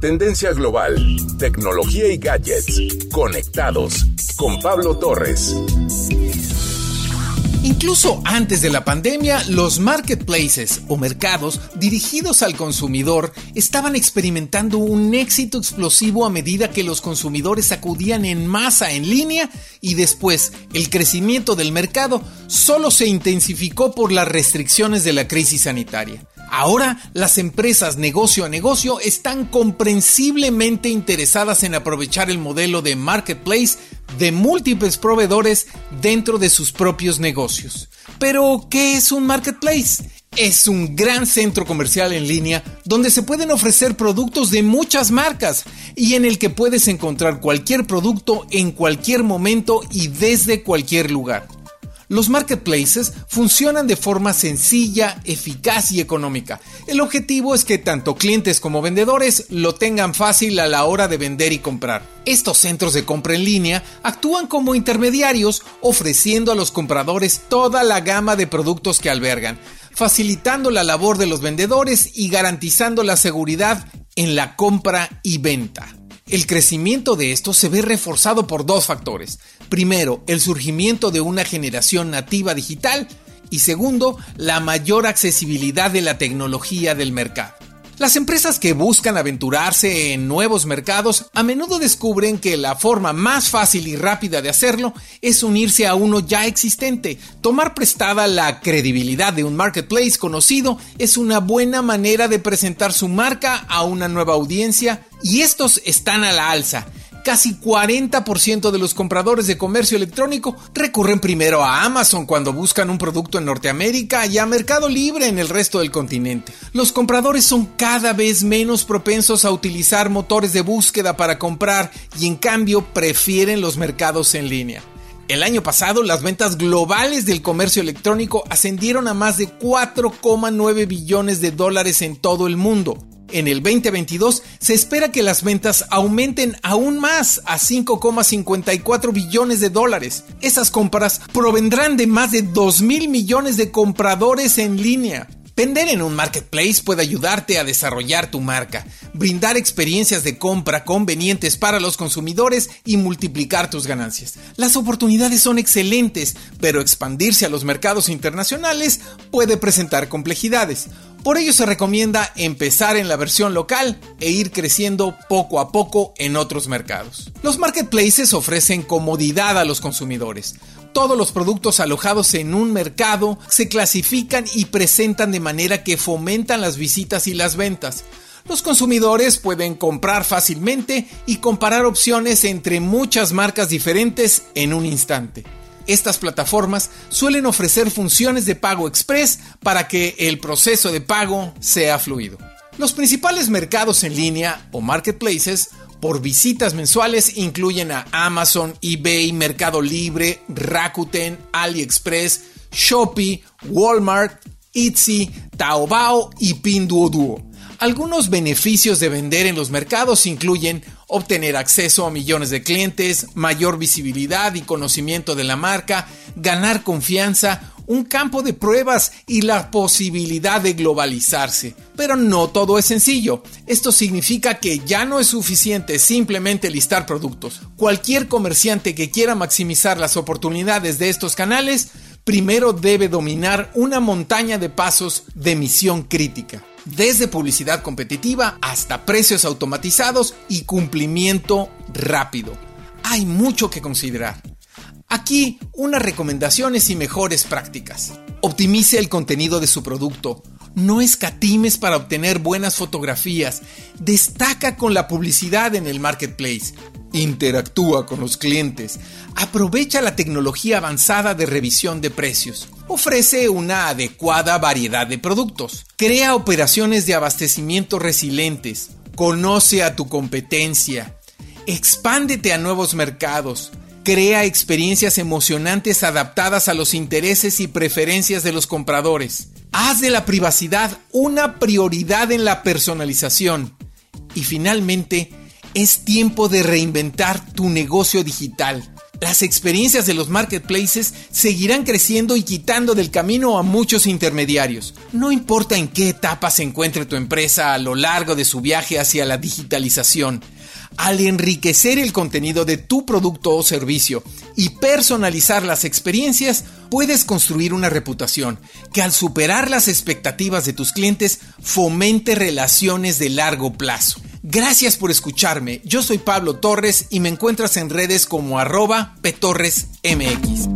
Tendencia global, tecnología y gadgets. Conectados con Pablo Torres. Incluso antes de la pandemia, los marketplaces o mercados dirigidos al consumidor estaban experimentando un éxito explosivo a medida que los consumidores acudían en masa en línea y después el crecimiento del mercado solo se intensificó por las restricciones de la crisis sanitaria. Ahora las empresas negocio a negocio están comprensiblemente interesadas en aprovechar el modelo de marketplace de múltiples proveedores dentro de sus propios negocios. Pero, ¿qué es un marketplace? Es un gran centro comercial en línea donde se pueden ofrecer productos de muchas marcas y en el que puedes encontrar cualquier producto en cualquier momento y desde cualquier lugar. Los marketplaces funcionan de forma sencilla, eficaz y económica. El objetivo es que tanto clientes como vendedores lo tengan fácil a la hora de vender y comprar. Estos centros de compra en línea actúan como intermediarios ofreciendo a los compradores toda la gama de productos que albergan, facilitando la labor de los vendedores y garantizando la seguridad en la compra y venta. El crecimiento de esto se ve reforzado por dos factores. Primero, el surgimiento de una generación nativa digital y segundo, la mayor accesibilidad de la tecnología del mercado. Las empresas que buscan aventurarse en nuevos mercados a menudo descubren que la forma más fácil y rápida de hacerlo es unirse a uno ya existente. Tomar prestada la credibilidad de un marketplace conocido es una buena manera de presentar su marca a una nueva audiencia y estos están a la alza casi 40% de los compradores de comercio electrónico recurren primero a Amazon cuando buscan un producto en Norteamérica y a Mercado Libre en el resto del continente. Los compradores son cada vez menos propensos a utilizar motores de búsqueda para comprar y en cambio prefieren los mercados en línea. El año pasado las ventas globales del comercio electrónico ascendieron a más de 4,9 billones de dólares en todo el mundo en el 2022 se espera que las ventas aumenten aún más a 5,54 billones de dólares. Esas compras provendrán de más de 2 mil millones de compradores en línea. Vender en un marketplace puede ayudarte a desarrollar tu marca, brindar experiencias de compra convenientes para los consumidores y multiplicar tus ganancias. Las oportunidades son excelentes, pero expandirse a los mercados internacionales puede presentar complejidades. Por ello se recomienda empezar en la versión local e ir creciendo poco a poco en otros mercados. Los marketplaces ofrecen comodidad a los consumidores. Todos los productos alojados en un mercado se clasifican y presentan de manera que fomentan las visitas y las ventas. Los consumidores pueden comprar fácilmente y comparar opciones entre muchas marcas diferentes en un instante. Estas plataformas suelen ofrecer funciones de pago express para que el proceso de pago sea fluido. Los principales mercados en línea o marketplaces por visitas mensuales incluyen a Amazon, eBay, Mercado Libre, Rakuten, AliExpress, Shopee, Walmart, Etsy, Taobao y Pinduoduo. Algunos beneficios de vender en los mercados incluyen obtener acceso a millones de clientes, mayor visibilidad y conocimiento de la marca, ganar confianza, un campo de pruebas y la posibilidad de globalizarse. Pero no todo es sencillo. Esto significa que ya no es suficiente simplemente listar productos. Cualquier comerciante que quiera maximizar las oportunidades de estos canales, primero debe dominar una montaña de pasos de misión crítica desde publicidad competitiva hasta precios automatizados y cumplimiento rápido. Hay mucho que considerar. Aquí unas recomendaciones y mejores prácticas. Optimice el contenido de su producto. No escatimes para obtener buenas fotografías. Destaca con la publicidad en el marketplace. Interactúa con los clientes. Aprovecha la tecnología avanzada de revisión de precios. Ofrece una adecuada variedad de productos. Crea operaciones de abastecimiento resilientes. Conoce a tu competencia. Expándete a nuevos mercados. Crea experiencias emocionantes adaptadas a los intereses y preferencias de los compradores. Haz de la privacidad una prioridad en la personalización. Y finalmente, es tiempo de reinventar tu negocio digital. Las experiencias de los marketplaces seguirán creciendo y quitando del camino a muchos intermediarios. No importa en qué etapa se encuentre tu empresa a lo largo de su viaje hacia la digitalización, al enriquecer el contenido de tu producto o servicio y personalizar las experiencias, puedes construir una reputación que al superar las expectativas de tus clientes fomente relaciones de largo plazo. Gracias por escucharme, yo soy Pablo Torres y me encuentras en redes como arroba petorresmx.